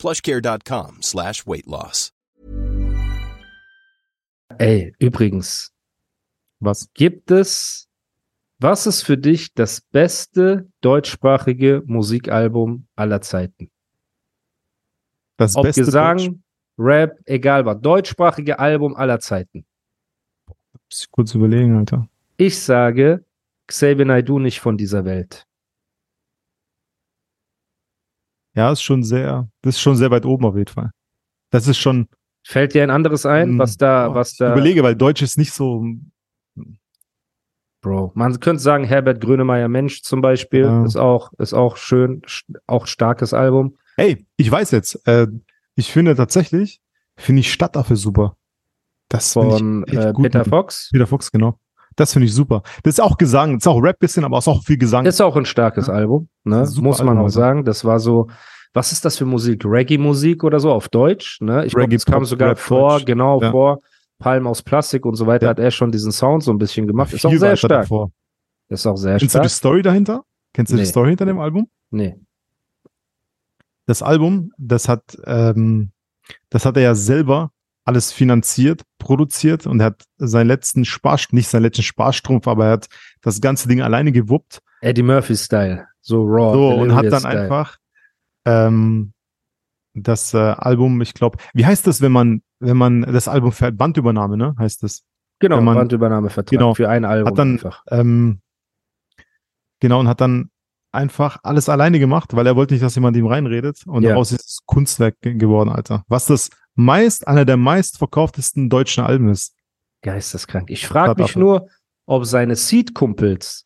plushcare.com slash weight loss. Ey, übrigens, Was? gibt es, was ist für dich das beste deutschsprachige Musikalbum aller Zeiten? Das Ob beste Gesang, Deutsch- Rap, egal was. Deutschsprachige Album aller Zeiten. Muss ich kurz überlegen, Alter. Ich sage, Xavier Naidoo nicht von dieser Welt. Ja, ist schon sehr, das ist schon sehr weit oben auf jeden Fall. Das ist schon, Fällt dir ein anderes ein, was da, was ich da, überlege, weil Deutsch ist nicht so, Bro. Man könnte sagen, Herbert Grönemeyer Mensch zum Beispiel Ja. ist auch, ist auch schön, sch- auch starkes Album. hey, ich weiß jetzt, äh, ich finde tatsächlich, finde ich Stadtaffe super. Das Von ich äh, Peter Fox. Peter Fox, genau. Das finde ich super. Das ist auch Gesang, das ist auch Rap bisschen, aber es ist auch viel Gesang. Ist auch ein starkes Ja. Album, ne? Muss man auch sagen. Das war so, was ist das für Musik? Reggae-Musik oder so auf Deutsch, ne? Ich glaube, es kam sogar Rap, vor, Deutsch. genau Ja. vor Palm aus Plastik und so weiter Ja. hat er schon diesen Sound so ein bisschen gemacht. Ist auch sehr stark. davor. Ist auch sehr Kennst du die stark. Story dahinter? Kennst du Nee. die Story hinter dem Album? Nee. Das Album, das hat, ähm, das hat er ja selber alles finanziert, produziert und er hat seinen letzten Sparstrumpf, nicht seinen letzten Sparstrumpf, aber er hat das ganze Ding alleine gewuppt. Eddie Murphy-Style. So raw. So, und hat dann Delirious-Style. einfach ähm, das äh, Album, ich glaube, wie heißt das, wenn man, wenn man das Album für Bandübernahme, ne? Heißt das? Genau, man- Bandübernahmevertrag Genau. für ein Album Hat dann, einfach. ähm, genau, und hat dann einfach alles alleine gemacht, weil er wollte nicht, dass jemand ihm reinredet. Und Ja. daraus ist es Kunstwerk ge- geworden, Alter. Was das meist, einer der meistverkauftesten deutschen Alben ist. Geisteskrank. Ich frage mich nur, ob seine Seed-Kumpels,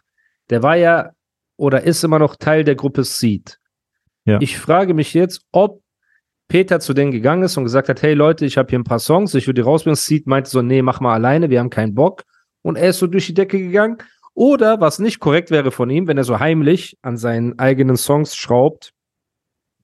der war ja oder ist immer noch Teil der Gruppe Seed. Ja. Ich frage mich jetzt, ob Peter zu denen gegangen ist und gesagt hat, hey Leute, ich habe hier ein paar Songs, ich würde die rausbringen. Seed meinte so, nee, mach mal alleine, wir haben keinen Bock. Und er ist so durch die Decke gegangen. Oder was nicht korrekt wäre von ihm, wenn er so heimlich an seinen eigenen Songs schraubt,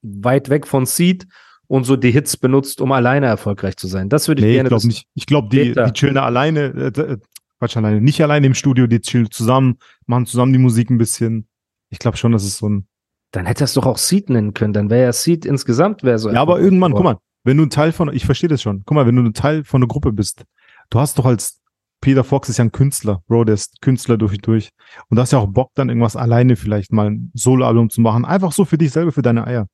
weit weg von Seed und so die Hits benutzt, um alleine erfolgreich zu sein. Das würde ich Nee, ich gerne glaube wissen. nicht. Ich glaube, die, die chillen da alleine, äh, äh, Quatsch, alleine, nicht alleine im Studio, die chillen zusammen, machen zusammen die Musik ein bisschen. Ich glaube schon, dass es so ein. Dann hätte er es doch auch Seed nennen können. Dann wäre ja Seed insgesamt wäre so. Ja, aber irgendwann, guck mal, wenn du ein Teil von, ich verstehe das schon, guck mal, wenn du ein Teil von einer Gruppe bist, du hast doch als Peter Fox ist ja ein Künstler, Bro, der ist Künstler durch und durch. Und du hast ja auch Bock, dann irgendwas alleine vielleicht mal ein Soloalbum zu machen. Einfach so für dich selber, für deine Eier.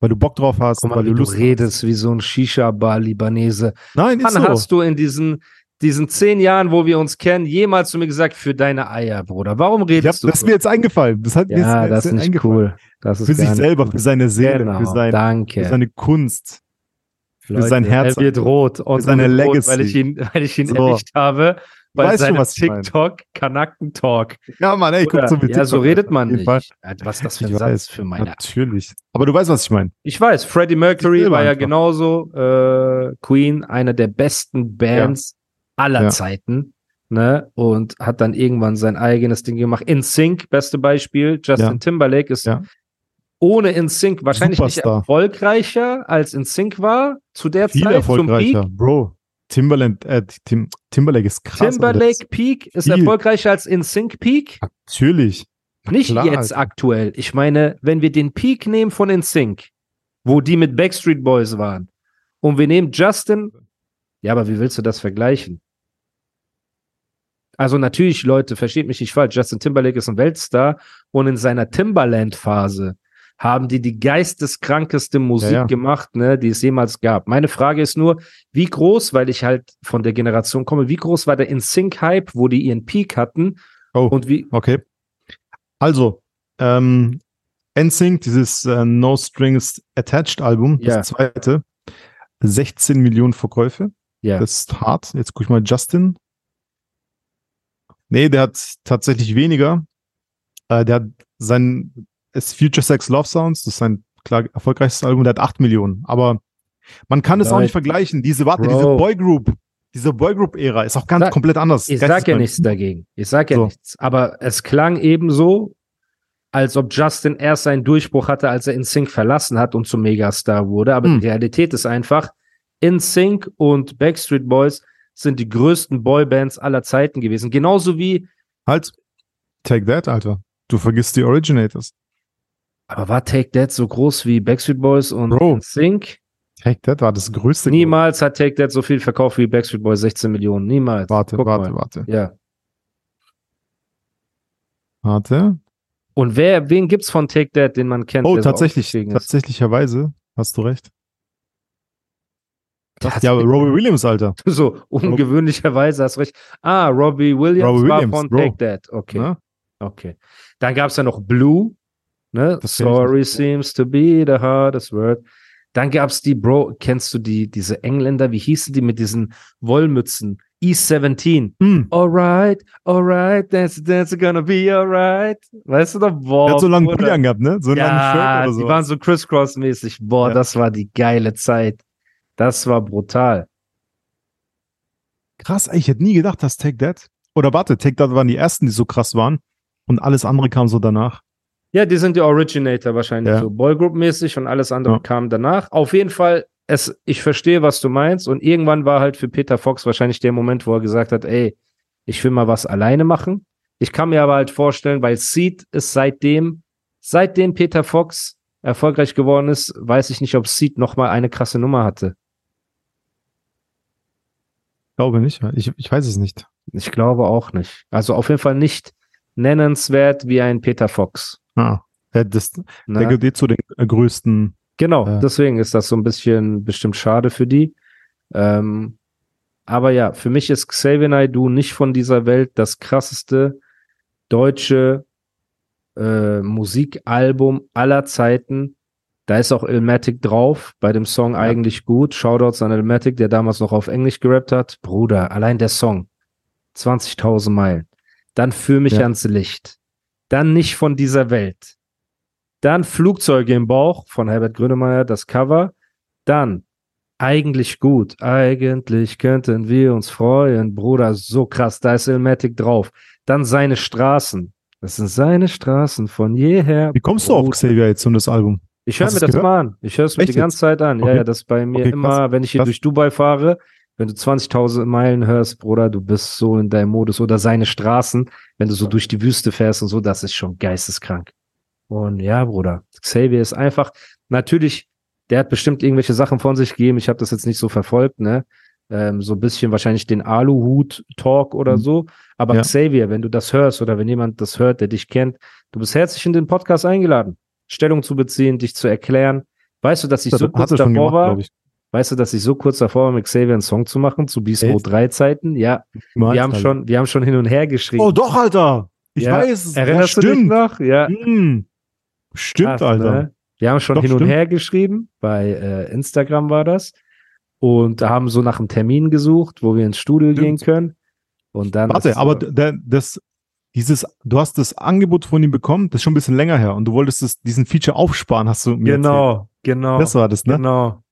Weil du Bock drauf hast, mal, weil du du Lust redest wie so ein Shisha-Bar-Libanese. hast. Nein, ist Wann so. hast du in diesen, diesen zehn Jahren, wo wir uns kennen, jemals zu mir gesagt, für deine Eier, Bruder? Warum redest du das ist so? mir jetzt eingefallen. Das hat mir Ja, jetzt, das ist jetzt nicht eingefallen. cool. Das ist Für sich selber, cool. für seine Seele, Genau, für, sein, danke. für seine Kunst. Leute, sein Herz- Er wird rot. Und seine wird rot, Legacy. Weil ich ihn, weil ich ihn So. erwischt habe. Bei weißt seinem was ich meine. TikTok, Kanacken-Talk. Ja, Mann, ey, guck Oder- so mit Ja, so redet man nicht. Fall. Was ist das für ein. Satz für meine Natürlich. Aber du weißt, was ich meine. Ich weiß, Freddie Mercury war ja einfach. genauso äh, Queen, einer der besten Bands aller Ja. Zeiten, ne? Und hat dann irgendwann sein eigenes Ding gemacht. In Sync, beste Beispiel. Justin Ja. Timberlake ist Ja. ohne In Sync wahrscheinlich nicht Superstar. erfolgreicher als In Sync war zu der Viel Zeit erfolgreicher. Bro, Timberland, äh, Tim, Timberlake ist krass. Alter. Timberlake Peak ist viel. erfolgreicher als In Sync Peak. Natürlich. Nicht Klar, jetzt aktuell. Ich meine, wenn wir den Peak nehmen von InSync, wo die mit Backstreet Boys waren, und wir nehmen Justin, ja, aber wie willst du das vergleichen? Also natürlich, Leute, versteht mich nicht falsch, Justin Timberlake ist ein Weltstar und in seiner Timberland-Phase haben die die geisteskrankeste Musik Ja, ja. gemacht, ne, die es jemals gab. Meine Frage ist nur, wie groß, weil ich halt von der Generation komme, wie groß war der InSync-Hype, wo die ihren Peak hatten Oh, und wie, okay. Also, ähm, NSYNC, dieses äh, No Strings Attached Album, Ja. das zweite, 16 Millionen Verkäufe. ja. Das ist hart. Jetzt guck ich mal Justin. Nee, der hat tatsächlich weniger. Äh, der hat sein ist Future Sex Love Sounds, das ist sein klar erfolgreichstes Album, der hat 8 Millionen. Aber Man kann es auch nicht vergleichen. Diese, warte, Bro. diese Boygroup, diese Boygroup-Ära ist auch ganz Sag- komplett anders. Ich sag ja nichts dagegen. Ich sag ja So. nichts. Aber es klang eben so, als ob Justin erst seinen Durchbruch hatte, als er InSync verlassen hat und zum Megastar wurde. Aber Hm. die Realität ist einfach, InSync und Backstreet Boys sind die größten Boybands aller Zeiten gewesen. Genauso wie, Halt, take that, Alter. Du vergisst die Originators. Aber war Take That so groß wie Backstreet Boys und Bro. InSync? Take that war das größte. Niemals hat Take That so viel verkauft wie Backstreet Boys, 16 Millionen. Niemals. Warte, Guck warte, mal. warte. Ja. Warte. Und wer, wen gibt's von Take That, den man kennt? Oh, tatsächlich, tatsächlicherweise hast du recht. Hat Ja, Robbie Williams, Alter. So, ungewöhnlicherweise hast recht. Ah, Robbie Williams Robbie war Williams, von Bro. Take That. Okay, Ne? okay. Dann gab es ja noch Blue. Ne? Sorry seems to be the hardest word. Dann gab es die, Bro, kennst du die, diese Engländer, wie hießen die mit diesen Wollmützen? E17. Hm. Alright, alright, that's, that's gonna be alright. Weißt du noch? Boah, Er hat so Bruder. Pulli angehabt, ne? So Ja, Shirt oder die so. waren so Crisscross-mäßig. Boah, Ja. das war die geile Zeit. Das war brutal. Krass, ich hätte nie gedacht, dass Take That. Oder warte, Take That waren die ersten, die so krass waren. Und alles andere kam so danach. Ja, die sind die Originator wahrscheinlich Ja. so Boygroup-mäßig und alles andere Ja. kam danach. Auf jeden Fall, es, ich verstehe, was du meinst. Und irgendwann war halt für Peter Fox wahrscheinlich der Moment, wo er gesagt hat, ey, ich will mal was alleine machen. Ich kann mir aber halt vorstellen, weil Seed ist seitdem, seitdem Peter Fox erfolgreich geworden ist, weiß ich nicht, ob Seed nochmal eine krasse Nummer hatte. Glaube nicht. Ich, ich weiß es nicht. Ich glaube auch nicht. Also auf jeden Fall nicht nennenswert wie ein Peter Fox. Ah, der, das, Ne? der gehört eh zu den äh, größten. Genau, Ja. deswegen ist das so ein bisschen bestimmt schade für die. Ähm, aber ja, für mich ist Xavier Naidoo nicht von dieser Welt das krasseste deutsche äh, Musikalbum aller Zeiten. Da ist auch Ilmatic drauf, bei dem Song eigentlich gut. Shoutouts an Ilmatic, der damals noch auf Englisch gerappt hat. Bruder, allein der Song. 20.000 Meilen. Dann Für mich Ja. ans Licht. Dann nicht von dieser Welt. Dann Flugzeuge im Bauch von Herbert Grönemeyer, das Cover. Dann eigentlich gut. Eigentlich könnten wir uns freuen. Bruder, so krass. Da ist Ilmatic drauf. Dann seine Straßen. Das sind seine Straßen von jeher. Wie kommst du auf Bruder. Xavier jetzt und das Album? Ich höre mir das gehört? mal an. Ich höre es mir Echt die ganze jetzt? Zeit an. Ja, Okay. ja, das ist bei mir Okay, immer, wenn ich hier durch Dubai fahre, wenn du 20.000 Meilen hörst, Bruder, du bist so in deinem Modus oder seine Straßen, wenn du so durch die Wüste fährst und so, das ist schon geisteskrank. Und ja, Bruder, Xavier ist einfach, natürlich, der hat bestimmt irgendwelche Sachen von sich gegeben. Ich habe das jetzt nicht so verfolgt, ne? Ähm, so ein bisschen wahrscheinlich den Aluhut-Talk oder Mhm. so. Aber Ja. Xavier, wenn du das hörst oder wenn jemand das hört, der dich kennt, du bist herzlich in den Podcast eingeladen, Stellung zu beziehen, dich zu erklären. Weißt du, dass ich Ja, so kurz davor gemacht, war? Weißt du, dass ich so kurz davor war, mit Xavier einen Song zu machen zu? Mode 3 Zeiten? Ja, wir haben Alter. schon, wir haben schon hin und her geschrieben. Oh, doch, Alter. Ich Ja. weiß. es. Erinnerst ja, du dich noch? Ja. Hm. Stimmt, Krass, Alter. ne? Wir haben schon Doch, hin und stimmt. her geschrieben, bei äh, Instagram war das. Und da haben so nach einem Termin gesucht, wo wir ins Studio Stimmt. gehen können. Und dann. Warte, ist, aber der, das, dieses, du hast das Angebot von ihm bekommen, das ist schon ein bisschen länger her und du wolltest das, diesen Feature aufsparen, hast du mir Genau, genau. erzählt. Das war das, ne? Genau.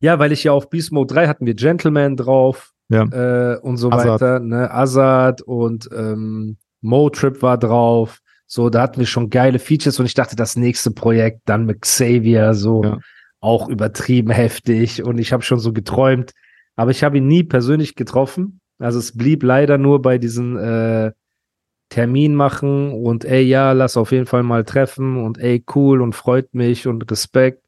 Ja, weil ich ja auf Beast Mode 3 hatten wir Gentleman drauf Ja. äh, und so Azad. weiter. Ne? Azad und ähm, Motrip war drauf. So, da hatten wir schon geile Features und ich dachte, das nächste Projekt dann mit Xavier, so Ja. auch übertrieben heftig und ich habe schon so geträumt, aber ich habe ihn nie persönlich getroffen. Also es blieb leider nur bei diesen äh, Termin machen und ey, ja, lass auf jeden Fall mal treffen und ey, cool und freut mich und Respekt.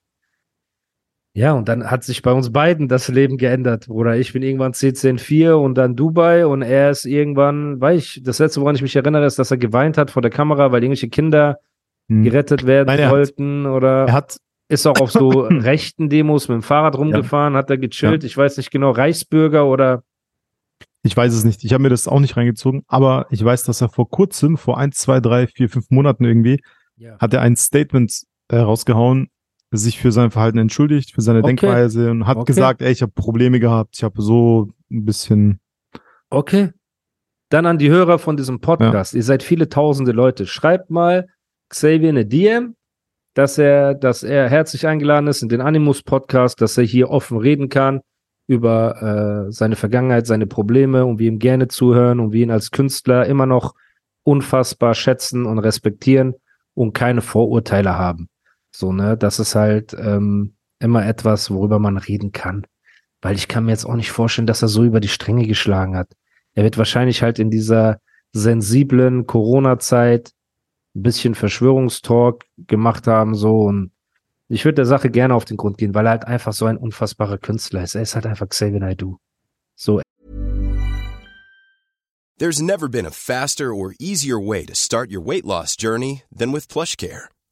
Ja, und dann hat sich bei uns beiden das Leben geändert, Bruder. Ich bin irgendwann C104 und dann Dubai und er ist irgendwann, weil ich, das letzte, woran ich mich erinnere, ist, dass er geweint hat vor der Kamera, weil irgendwelche Kinder Hm. gerettet werden Nein, er hat- wollten oder Er hat, ist auch auf so rechten Demos mit dem Fahrrad rumgefahren, hat er gechillt, ich weiß nicht genau, Reichsbürger oder ich weiß es nicht, ich habe mir das auch nicht reingezogen, aber ich weiß, dass er vor kurzem, vor eins, zwei, drei, vier, fünf Monaten irgendwie, ja. hat er ein Statement äh, rausgehauen, sich für sein Verhalten entschuldigt, für seine Okay. Denkweise und hat Okay. gesagt, ey, ich habe Probleme gehabt, ich habe so ein bisschen, Okay. Dann an die Hörer von diesem Podcast. Ihr seid viele tausende Leute. Schreibt mal Xavier eine DM dass er, dass er herzlich eingeladen ist in den Animus Podcast, dass er hier offen reden kann über äh, seine Vergangenheit, seine Probleme und wir ihm gerne zuhören und wir ihn als Künstler immer noch unfassbar schätzen und respektieren und keine Vorurteile haben. So, ne, das ist halt ähm, immer etwas, worüber man reden kann. Weil ich kann mir jetzt auch nicht vorstellen, dass er so über die Stränge geschlagen hat. Er wird wahrscheinlich halt in dieser sensiblen Corona-Zeit ein bisschen Verschwörungstalk gemacht haben, so und ich würde der Sache gerne auf den Grund gehen, weil er halt einfach so ein unfassbarer Künstler ist. Er ist halt einfach Xavier Naidoo. So. There's never been a faster or easier way to start your weight loss journey than with PlushCare.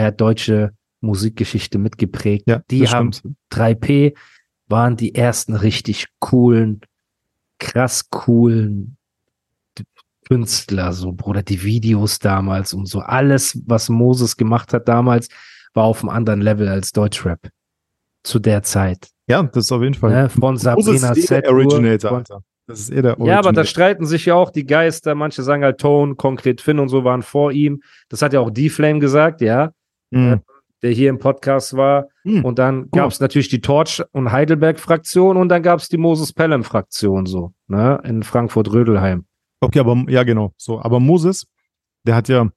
Er hat deutsche Musikgeschichte mitgeprägt. Ja, die haben stimmt. 3P waren die ersten richtig coolen, krass coolen Künstler, so Bruder, die Videos damals und so. Alles, was Moses gemacht hat damals, war auf einem anderen Level als Deutschrap. Zu der Zeit. Ja, das ist auf jeden Fall. Ne? Von Moses Sabrina ist eh Originator, Alter. Das ist eh der Ja, aber da streiten sich ja auch die Geister. Manche sagen halt Tone, konkret Finn und so waren vor ihm. Das hat ja auch D-Flame gesagt, ja, Mhm. der hier im Podcast war. Hm. Und dann gab es natürlich die Torch- und Heidelberg-Fraktion und dann gab es die Moses-Pelham-Fraktion so, ne, in Frankfurt-Rödelheim. Okay, aber ja, genau. So, aber Moses, der hat ja,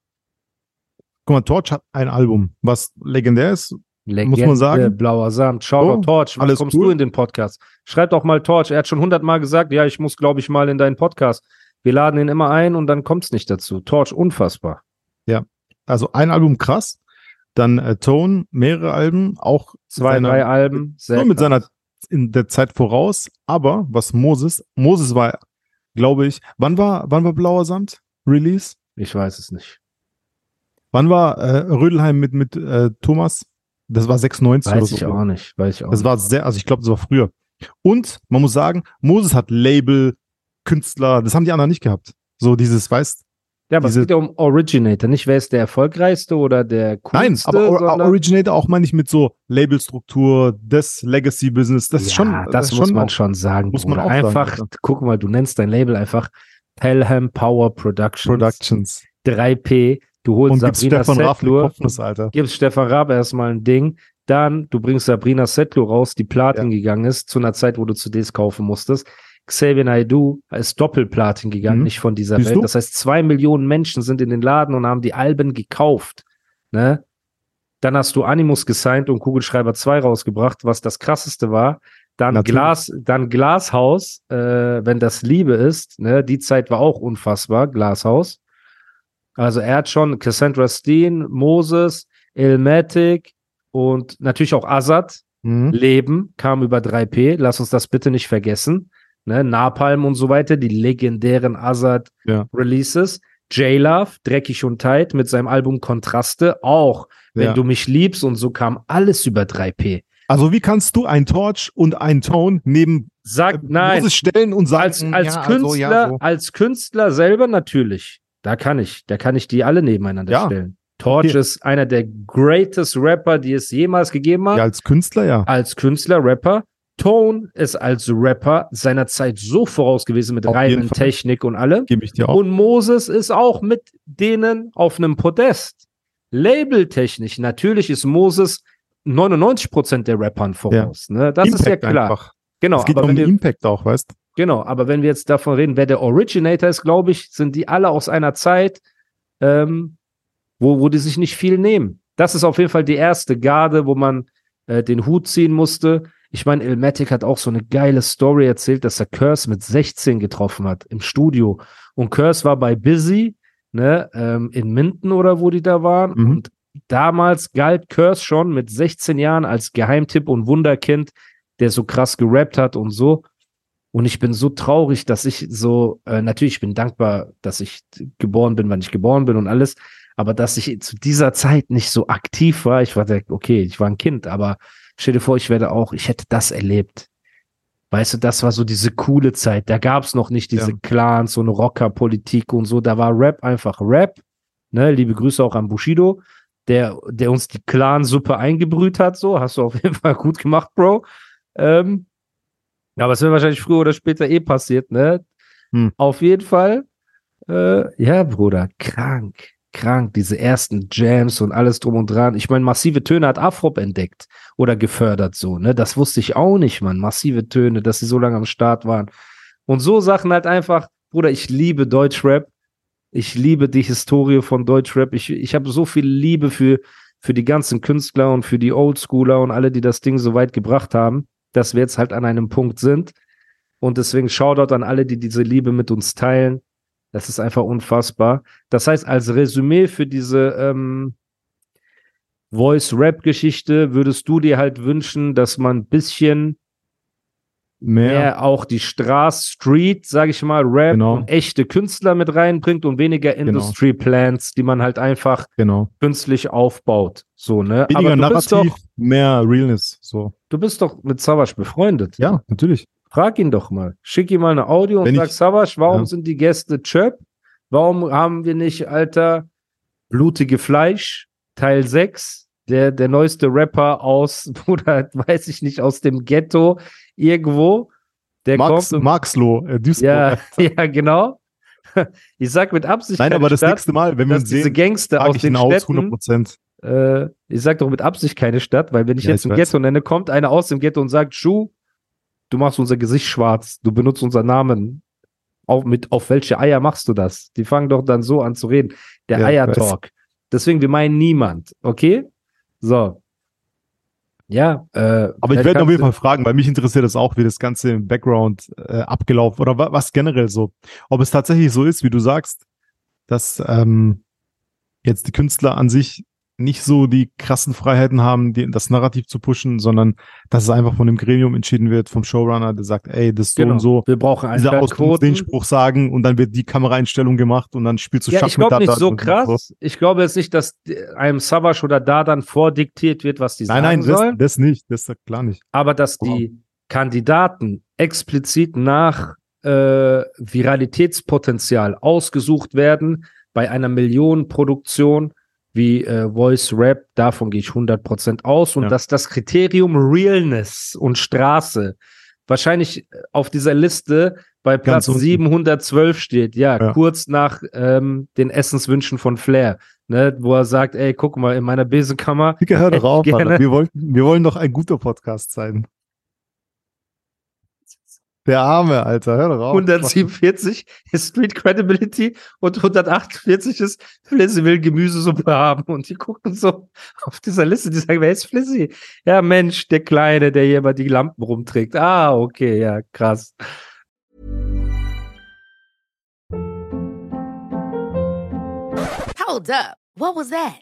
guck mal, Torch hat ein Album, was legendär ist. Legende, Muss man sagen. Blauer Samt. Schau Oh, Torch, wann alles kommst cool. du in den Podcast? Schreib doch mal Torch. Er hat schon hundertmal gesagt, ja, ich muss, glaube ich, mal in deinen Podcast. Wir laden ihn immer ein und dann kommt es nicht dazu. Torch, unfassbar. Also ein Album krass, dann äh, Tone, mehrere Alben, auch Zwei, seiner- drei Alben. Sehr nur mit krass. seiner in der Zeit voraus. Aber was Moses, Moses war, glaube ich, wann war, wann war Blauer Samt Release? Ich weiß es nicht. Wann war äh, Rödelheim mit mit äh, Thomas? Das war 96 oder Weiß so. ich auch nicht. Weiß ich auch Das nicht. war sehr, also ich glaube, das war früher. Und man muss sagen, Moses hat Label, Künstler, das haben die anderen nicht gehabt. So dieses, weißt Ja, aber es geht ja um Originator, nicht wer ist der erfolgreichste oder der Nein, coolste. aber Or Originator auch meine ich mit so Labelstruktur, das Legacy-Business, das ist ja, schon, das, ist muss man auch- schon sagen. muss man sagen, einfach, Alter. guck mal, du nennst dein Label einfach Pelham Power Productions. Productions. 3P, du holst Und Sabrina Stefan Setlur, Kopfnuss, Alter. gibst Stefan Raab erstmal ein Ding, dann du bringst Sabrina Setlur raus, die Platin gegangen ist, zu einer Zeit, wo du CDs kaufen musstest. Xavier Naidoo ist Doppelplatin gegangen, Mhm. nicht von dieser Siehst Welt. du? Das heißt, zwei Millionen Menschen sind in den Laden und haben die Alben gekauft. Ne? Dann hast du Animus gesigned und Kugelschreiber 2 rausgebracht, was das krasseste war. Dann Natürlich. Glas, dann Glashaus, äh, wenn das Liebe ist, ne? Die Zeit war auch unfassbar, Glashaus. Also er hat schon Cassandra Steen, Moses, Ilmatic und natürlich auch Azad. Mhm. Leben kam über 3P. Lass uns das bitte nicht vergessen. Ne? Napalm und so weiter, die legendären Azad Ja. Releases. J-Love, Dreckig und Tight mit seinem Album Kontraste auch. Wenn Ja. du mich liebst und so kam alles über 3P. Also wie kannst du ein Torch und ein Tone neben Sag, äh, nein, stellen und sagen, als, als ja, Künstler, also, ja, so. als Künstler selber natürlich. Da kann ich, da kann ich die alle nebeneinander stellen. Torch Okay. ist einer der greatest Rapper, die es jemals gegeben hat. ja, als Künstler, ja. als Künstler, Rapper. Tone ist als Rapper seiner Zeit so voraus gewesen mit Fall. Technik und allem. Gebe ich dir auch. Und Moses ist auch mit denen auf einem Podest. Labeltechnisch, natürlich ist Moses 99% der Rappern voraus. Ne? Das ist ja klar. Einfach. Genau, es geht aber um den Impact auch, weißt genau, aber wenn wir jetzt davon reden, wer der Originator ist, glaube ich, sind die alle aus einer Zeit, ähm, wo, wo die sich nicht viel nehmen. Das ist auf jeden Fall die erste Garde, wo man äh, den Hut ziehen musste. Ich meine, Ilmatic hat auch so eine geile Story erzählt, dass er Curse mit 16 getroffen hat im Studio. Und Curse war bei Busy, ne, ähm, in Minden oder wo die da waren. Mhm. Und damals galt Curse schon mit 16 Jahren als Geheimtipp und Wunderkind, der so krass gerappt hat und so. Und ich bin so traurig, dass ich so, äh, natürlich, ich bin dankbar, dass ich geboren bin, wann ich geboren bin und alles, aber dass ich zu dieser Zeit nicht so aktiv war. Ich war der, okay, ich war ein Kind, aber stell dir vor, ich werde auch, ich hätte das erlebt. Weißt du, das war so diese coole Zeit. Da gab es noch nicht diese Ja. Clans, so eine Rockerpolitik und so. Da war Rap einfach Rap. Ne, liebe Grüße auch an Bushido, der, der uns die Clan-Suppe eingebrüht hat. So, hast du auf jeden Fall gut gemacht, Bro. Ähm, aber es wird wahrscheinlich früher oder später eh passiert, ne? Hm. Auf jeden Fall. Äh, ja, Bruder, krank, krank. Diese ersten Jams und alles drum und dran. Ich meine, massive Töne hat Afrop entdeckt oder gefördert so, ne? Das wusste ich auch nicht, Mann. Massive Töne, dass sie so lange am Start waren. Und so Sachen halt einfach, Bruder, ich liebe Deutschrap. Ich liebe die Historie von Deutschrap. Ich, ich habe so viel Liebe für, für die ganzen Künstler und für die Oldschooler und alle, die das Ding so weit gebracht haben, dass wir jetzt halt an einem Punkt sind. Und deswegen Shoutout an alle, die diese Liebe mit uns teilen. Das ist einfach unfassbar. Das heißt, als Resümee für diese ähm, Voice-Rap-Geschichte würdest du dir halt wünschen, dass man ein bisschen Mehr. mehr auch die Straße, Street, sag ich mal, Rap Genau. und echte Künstler mit reinbringt und weniger Industry Plants, die man halt einfach Genau. künstlich aufbaut. So, ne? Weniger Aber du bist, Narrativ, doch, mehr Realness. So. du bist doch mit Savage befreundet. Ja, natürlich. Frag ihn doch mal. Schick ihm mal eine Audio und Wenn sag, ich- Savage, warum Ja. sind die Gäste Chöp? Warum haben wir nicht, Alter, blutige Fleisch, Teil 6? Der, der neueste Rapper aus, oder weiß ich nicht, aus dem Ghetto irgendwo. Der Max, kommt und Maxloh, äh, Duisburg. Ja, ja, genau. Ich sag mit Absicht Nein, aber das Stadt, nächste Mal, wenn wir uns diese sehen, Gangster frage aus ich den ihn aus, 100 Städten, Prozent. äh, ich sag doch mit Absicht keine Stadt, weil wenn ich Ja, jetzt ich ein weiß. Ghetto nenne, kommt einer aus dem Ghetto und sagt, Schuh, du machst unser Gesicht schwarz, du benutzt unseren Namen. Auf, mit, auf welche Eier machst du das? Die fangen doch dann so an zu reden. Der Ja, Eier-Talk. Deswegen, wir meinen niemand, okay? So. Ja, äh, Aber ich werde auf jeden Fall fragen, weil mich interessiert das auch, wie das Ganze im Background äh, abgelaufen oder wa was generell so. Ob es tatsächlich so ist, wie du sagst, dass ähm, jetzt die Künstler an sich nicht so die krassen Freiheiten haben, die, das Narrativ zu pushen, sondern dass es einfach von dem Gremium entschieden wird, vom Showrunner, der sagt, ey, das ist so Genau. und so. Wir brauchen Dieser Ausdruck, den. Spruch sagen und dann wird die Kameraeinstellung gemacht und dann spielst du Ja, Schach ich glaube mit nicht Dada so und krass. Ich glaube jetzt nicht, dass einem Savage oder da dann vordiktiert wird, was die Nein, sagen nein, das, sollen, das nicht, das ist klar nicht. aber dass Wow. die Kandidaten explizit nach äh, Viralitätspotenzial ausgesucht werden bei einer Millionenproduktion wie äh, Voice Rap, davon gehe ich 100% aus und Ja. dass das Kriterium Realness und Straße wahrscheinlich auf dieser Liste bei Platz Ganz unten. 712 steht, ja, Ja. kurz nach ähm, den Essenswünschen von Flair, ne, wo er sagt, ey, guck mal, in meiner Besenkammer. Digga, hör doch auf, Gerne. Alter. Wir, wollten, wir wollen doch ein guter Podcast sein. Der Arme, Alter, hör doch auf. 147 ist Street Credibility und 148 ist Flizzy will Gemüsesuppe haben. Und die gucken so auf dieser Liste, die sagen, wer ist Flizzy? Ja, Mensch, der Kleine, der hier immer die Lampen rumträgt. Ah, okay, ja, krass. Hold up. What was that?